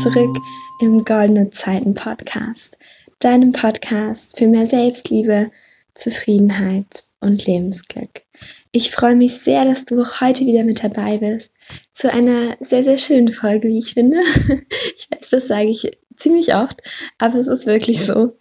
zurück im Goldene Zeiten Podcast, deinem Podcast für mehr Selbstliebe, Zufriedenheit und Lebensglück. Ich freue mich sehr, dass du heute wieder mit dabei bist zu einer sehr, sehr schönen Folge, wie ich finde. Ich weiß, das sage ich ziemlich oft, aber es ist wirklich so.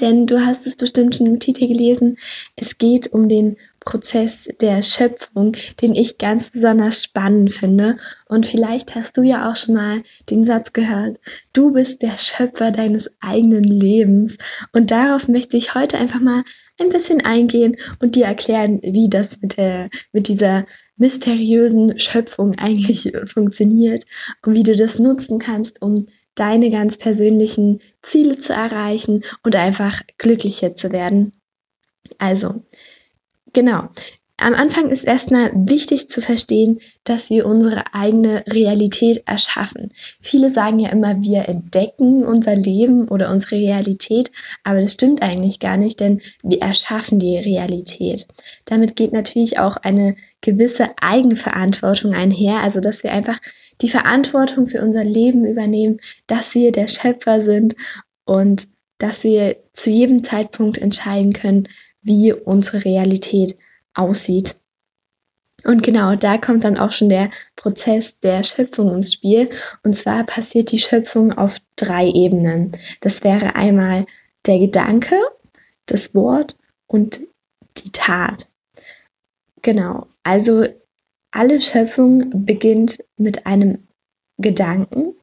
Denn du hast es bestimmt schon im Titel gelesen. Es geht um den Prozess der Schöpfung, den ich ganz besonders spannend finde. Und vielleicht hast du ja auch schon mal den Satz gehört, du bist der Schöpfer deines eigenen Lebens. Und darauf möchte ich heute einfach mal ein bisschen eingehen und dir erklären, wie das mit, der, mit dieser mysteriösen Schöpfung eigentlich funktioniert und wie du das nutzen kannst, um deine ganz persönlichen Ziele zu erreichen und einfach glücklicher zu werden. Also, Genau. Am Anfang ist erstmal wichtig zu verstehen, dass wir unsere eigene Realität erschaffen. Viele sagen ja immer, wir entdecken unser Leben oder unsere Realität, aber das stimmt eigentlich gar nicht, denn wir erschaffen die Realität. Damit geht natürlich auch eine gewisse Eigenverantwortung einher, also dass wir einfach die Verantwortung für unser Leben übernehmen, dass wir der Schöpfer sind und dass wir zu jedem Zeitpunkt entscheiden können, wie unsere Realität aussieht. Und genau da kommt dann auch schon der Prozess der Schöpfung ins Spiel. Und zwar passiert die Schöpfung auf drei Ebenen. Das wäre einmal der Gedanke, das Wort und die Tat. Genau, also alle Schöpfung beginnt mit einem Gedanken.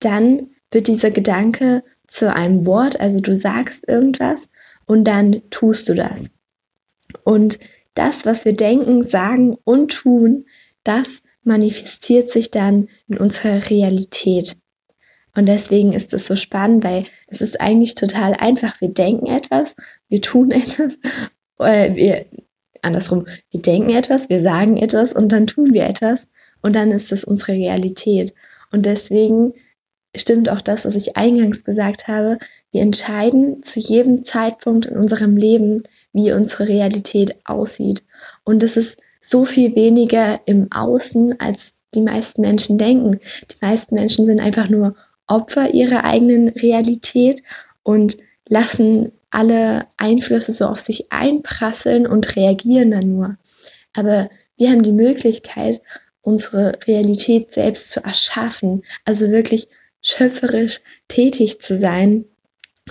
Dann wird dieser Gedanke zu einem Wort, also du sagst irgendwas und dann tust du das. Und das, was wir denken, sagen und tun, das manifestiert sich dann in unserer Realität. Und deswegen ist es so spannend, weil es ist eigentlich total einfach. Wir denken etwas, wir tun etwas, äh, wir, andersrum, wir denken etwas, wir sagen etwas und dann tun wir etwas und dann ist es unsere Realität. Und deswegen stimmt auch das, was ich eingangs gesagt habe. Wir entscheiden zu jedem Zeitpunkt in unserem Leben, wie unsere Realität aussieht. Und es ist so viel weniger im Außen, als die meisten Menschen denken. Die meisten Menschen sind einfach nur Opfer ihrer eigenen Realität und lassen alle Einflüsse so auf sich einprasseln und reagieren dann nur. Aber wir haben die Möglichkeit, unsere Realität selbst zu erschaffen, also wirklich schöpferisch tätig zu sein.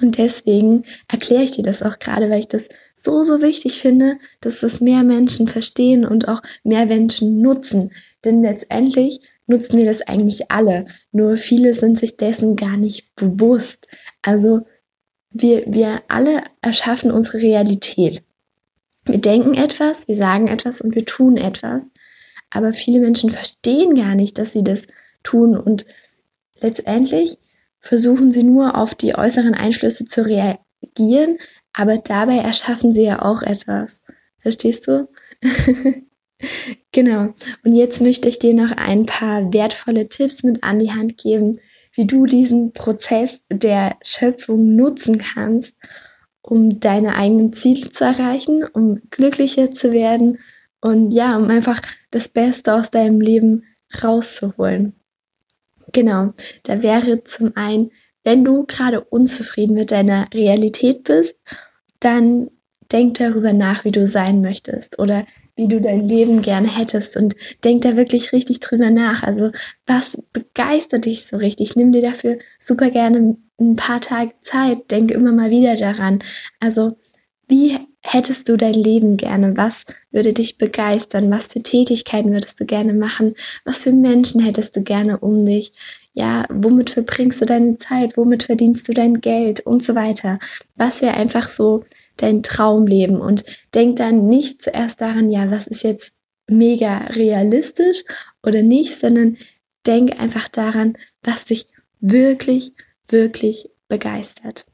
Und deswegen erkläre ich dir das auch gerade, weil ich das so, so wichtig finde, dass das mehr Menschen verstehen und auch mehr Menschen nutzen. Denn letztendlich nutzen wir das eigentlich alle. Nur viele sind sich dessen gar nicht bewusst. Also wir, wir alle erschaffen unsere Realität. Wir denken etwas, wir sagen etwas und wir tun etwas. Aber viele Menschen verstehen gar nicht, dass sie das tun und Letztendlich versuchen sie nur auf die äußeren Einflüsse zu reagieren, aber dabei erschaffen sie ja auch etwas. Verstehst du? genau. Und jetzt möchte ich dir noch ein paar wertvolle Tipps mit an die Hand geben, wie du diesen Prozess der Schöpfung nutzen kannst, um deine eigenen Ziele zu erreichen, um glücklicher zu werden und ja, um einfach das Beste aus deinem Leben rauszuholen. Genau, da wäre zum einen, wenn du gerade unzufrieden mit deiner Realität bist, dann denk darüber nach, wie du sein möchtest oder wie du dein Leben gerne hättest und denk da wirklich richtig drüber nach. Also was begeistert dich so richtig? Nimm dir dafür super gerne ein paar Tage Zeit, denk immer mal wieder daran. Also wie hättest du dein Leben gerne? Was würde dich begeistern? Was für Tätigkeiten würdest du gerne machen? Was für Menschen hättest du gerne um dich? Ja, womit verbringst du deine Zeit? Womit verdienst du dein Geld? Und so weiter. Was wäre einfach so dein Traumleben? Und denk dann nicht zuerst daran, ja, was ist jetzt mega realistisch oder nicht, sondern denk einfach daran, was dich wirklich, wirklich begeistert.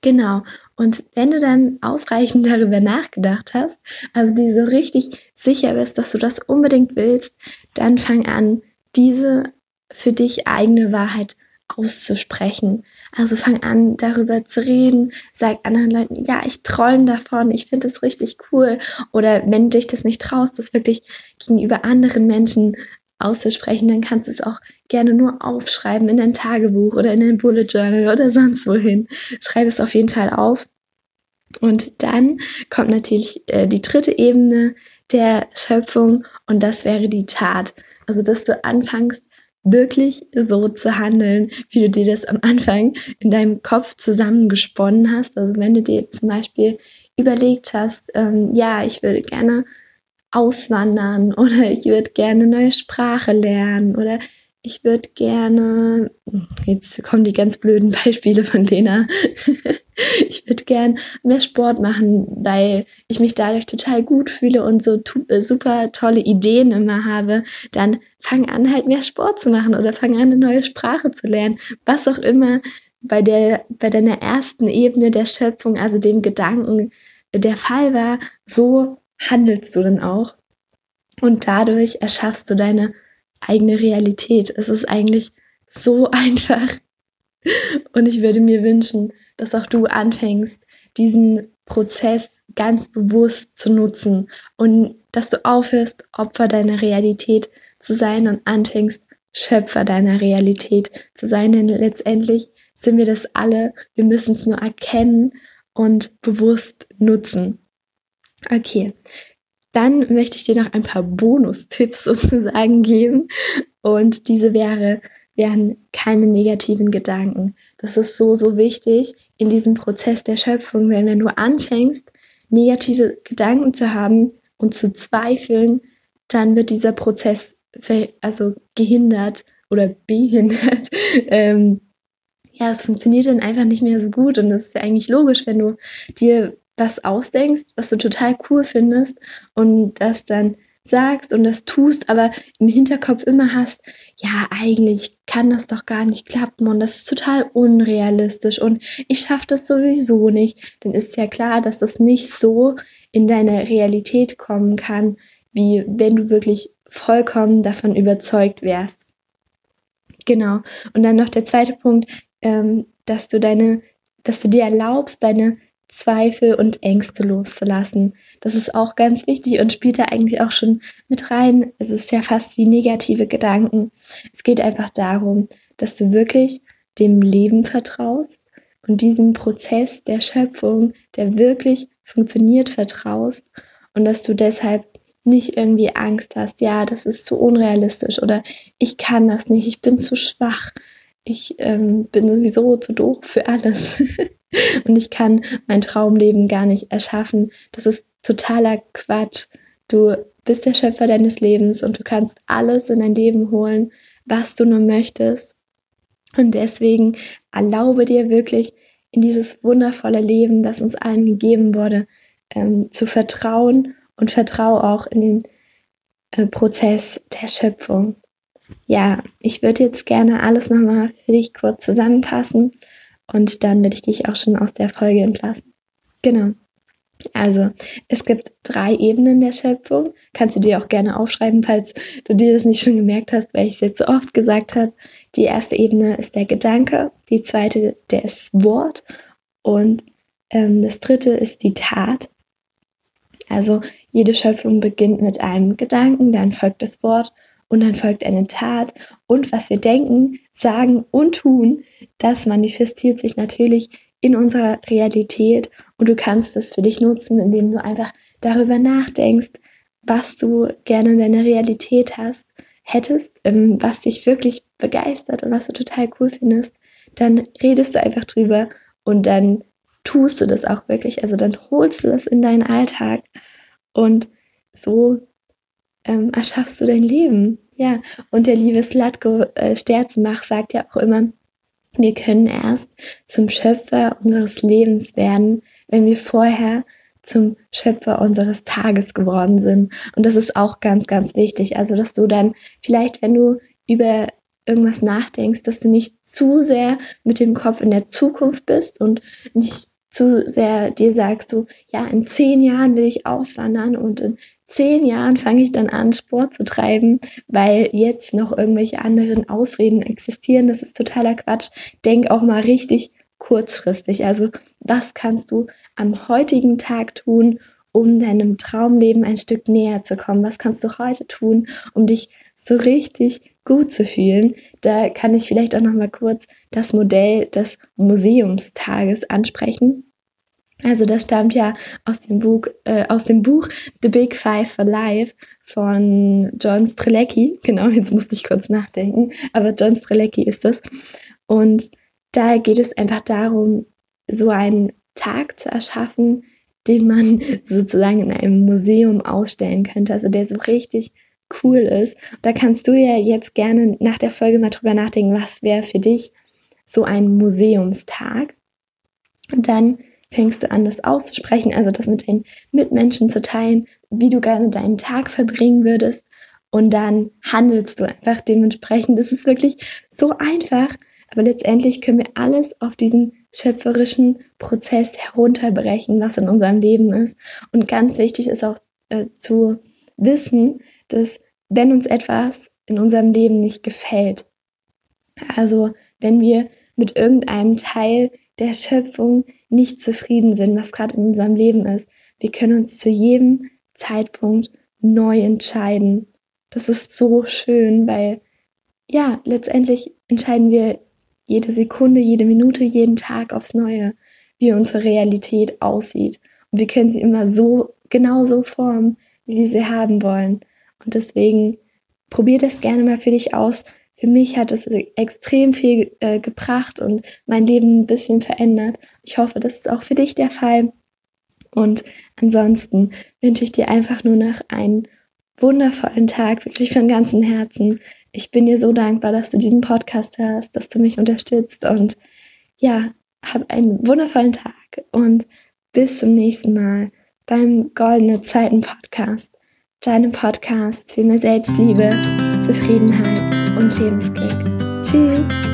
Genau. Und wenn du dann ausreichend darüber nachgedacht hast, also dir so richtig sicher bist, dass du das unbedingt willst, dann fang an, diese für dich eigene Wahrheit auszusprechen. Also fang an, darüber zu reden, sag anderen Leuten, ja, ich träume davon, ich finde es richtig cool. Oder wenn du dich das nicht traust, das wirklich gegenüber anderen Menschen auszusprechen, dann kannst du es auch gerne nur aufschreiben in dein Tagebuch oder in dein Bullet Journal oder sonst wohin. Schreib es auf jeden Fall auf. Und dann kommt natürlich äh, die dritte Ebene der Schöpfung und das wäre die Tat. Also, dass du anfängst, wirklich so zu handeln, wie du dir das am Anfang in deinem Kopf zusammengesponnen hast. Also wenn du dir zum Beispiel überlegt hast, ähm, ja, ich würde gerne auswandern oder ich würde gerne eine neue Sprache lernen oder ich würde gerne, jetzt kommen die ganz blöden Beispiele von Lena, ich würde gern mehr Sport machen, weil ich mich dadurch total gut fühle und so äh, super tolle Ideen immer habe, dann fang an halt mehr Sport zu machen oder fang an eine neue Sprache zu lernen, was auch immer bei der bei deiner ersten Ebene der Schöpfung, also dem Gedanken der Fall war, so handelst du dann auch und dadurch erschaffst du deine eigene Realität. Es ist eigentlich so einfach. Und ich würde mir wünschen, dass auch du anfängst, diesen Prozess ganz bewusst zu nutzen und dass du aufhörst, Opfer deiner Realität zu sein und anfängst, Schöpfer deiner Realität zu sein. Denn letztendlich sind wir das alle. Wir müssen es nur erkennen und bewusst nutzen. Okay, dann möchte ich dir noch ein paar Bonustipps sozusagen geben. Und diese wäre, wären keine negativen Gedanken. Das ist so, so wichtig in diesem Prozess der Schöpfung, denn wenn du anfängst, negative Gedanken zu haben und zu zweifeln, dann wird dieser Prozess also gehindert oder behindert. Ähm, ja, es funktioniert dann einfach nicht mehr so gut und das ist ja eigentlich logisch, wenn du dir was ausdenkst, was du total cool findest und das dann sagst und das tust, aber im Hinterkopf immer hast, ja, eigentlich kann das doch gar nicht klappen und das ist total unrealistisch und ich schaffe das sowieso nicht, dann ist ja klar, dass das nicht so in deine Realität kommen kann, wie wenn du wirklich vollkommen davon überzeugt wärst. Genau. Und dann noch der zweite Punkt, ähm, dass du deine, dass du dir erlaubst, deine Zweifel und Ängste loszulassen. Das ist auch ganz wichtig und spielt da eigentlich auch schon mit rein. Es ist ja fast wie negative Gedanken. Es geht einfach darum, dass du wirklich dem Leben vertraust und diesem Prozess der Schöpfung, der wirklich funktioniert, vertraust und dass du deshalb nicht irgendwie Angst hast, ja, das ist zu unrealistisch oder ich kann das nicht, ich bin zu schwach, ich ähm, bin sowieso zu doof für alles. und ich kann mein Traumleben gar nicht erschaffen. Das ist totaler Quatsch. Du bist der Schöpfer deines Lebens und du kannst alles in dein Leben holen, was du nur möchtest. Und deswegen erlaube dir wirklich in dieses wundervolle Leben, das uns allen gegeben wurde, ähm, zu vertrauen und vertraue auch in den äh, Prozess der Schöpfung. Ja, ich würde jetzt gerne alles nochmal für dich kurz zusammenfassen und dann werde ich dich auch schon aus der Folge entlassen. Genau. Also, es gibt drei Ebenen der Schöpfung. Kannst du dir auch gerne aufschreiben, falls du dir das nicht schon gemerkt hast, weil ich es jetzt so oft gesagt habe. Die erste Ebene ist der Gedanke, die zweite das Wort und ähm, das dritte ist die Tat. Also jede Schöpfung beginnt mit einem Gedanken, dann folgt das Wort und dann folgt eine Tat. Und was wir denken, sagen und tun, das manifestiert sich natürlich in unserer Realität und du kannst es für dich nutzen, indem du einfach darüber nachdenkst, was du gerne in deiner Realität hast, hättest, ähm, was dich wirklich begeistert und was du total cool findest, dann redest du einfach drüber und dann tust du das auch wirklich. Also dann holst du das in deinen Alltag und so ähm, erschaffst du dein Leben. Ja, und der liebe Slatko äh, Sterzmach sagt ja auch immer, wir können erst zum Schöpfer unseres Lebens werden, wenn wir vorher zum Schöpfer unseres Tages geworden sind. Und das ist auch ganz, ganz wichtig. Also, dass du dann vielleicht, wenn du über irgendwas nachdenkst, dass du nicht zu sehr mit dem Kopf in der Zukunft bist und nicht zu sehr dir sagst, du, ja, in zehn Jahren will ich auswandern und in zehn Jahren fange ich dann an, Sport zu treiben, weil jetzt noch irgendwelche anderen Ausreden existieren. Das ist totaler Quatsch. Denk auch mal richtig kurzfristig. Also was kannst du am heutigen Tag tun, um deinem Traumleben ein Stück näher zu kommen? Was kannst du heute tun, um dich so richtig gut zu fühlen? Da kann ich vielleicht auch noch mal kurz das Modell des Museumstages ansprechen. Also das stammt ja aus dem Buch, äh, aus dem Buch The Big Five for Life von John Strelecki. Genau, jetzt musste ich kurz nachdenken, aber John Strelecki ist das. Und da geht es einfach darum, so einen Tag zu erschaffen, den man sozusagen in einem Museum ausstellen könnte, also der so richtig cool ist. Da kannst du ja jetzt gerne nach der Folge mal drüber nachdenken, was wäre für dich so ein Museumstag. Und dann fängst du an, das auszusprechen, also das mit deinen Mitmenschen zu teilen, wie du gerne deinen Tag verbringen würdest. Und dann handelst du einfach dementsprechend. Das ist wirklich so einfach, aber letztendlich können wir alles auf diesen schöpferischen Prozess herunterbrechen, was in unserem Leben ist. Und ganz wichtig ist auch äh, zu wissen, dass wenn uns etwas in unserem Leben nicht gefällt, also wenn wir mit irgendeinem Teil der Schöpfung nicht zufrieden sind, was gerade in unserem Leben ist. Wir können uns zu jedem Zeitpunkt neu entscheiden. Das ist so schön, weil ja, letztendlich entscheiden wir jede Sekunde, jede Minute, jeden Tag aufs Neue, wie unsere Realität aussieht. Und wir können sie immer so, genau so formen, wie wir sie haben wollen. Und deswegen probier das gerne mal für dich aus. Für mich hat es extrem viel äh, gebracht und mein Leben ein bisschen verändert. Ich hoffe, das ist auch für dich der Fall. Und ansonsten wünsche ich dir einfach nur noch einen wundervollen Tag, wirklich von ganzem Herzen. Ich bin dir so dankbar, dass du diesen Podcast hörst, dass du mich unterstützt und ja, hab einen wundervollen Tag und bis zum nächsten Mal beim Goldene Zeiten Podcast deinem Podcast für mehr Selbstliebe, Zufriedenheit und Lebensglück. Tschüss!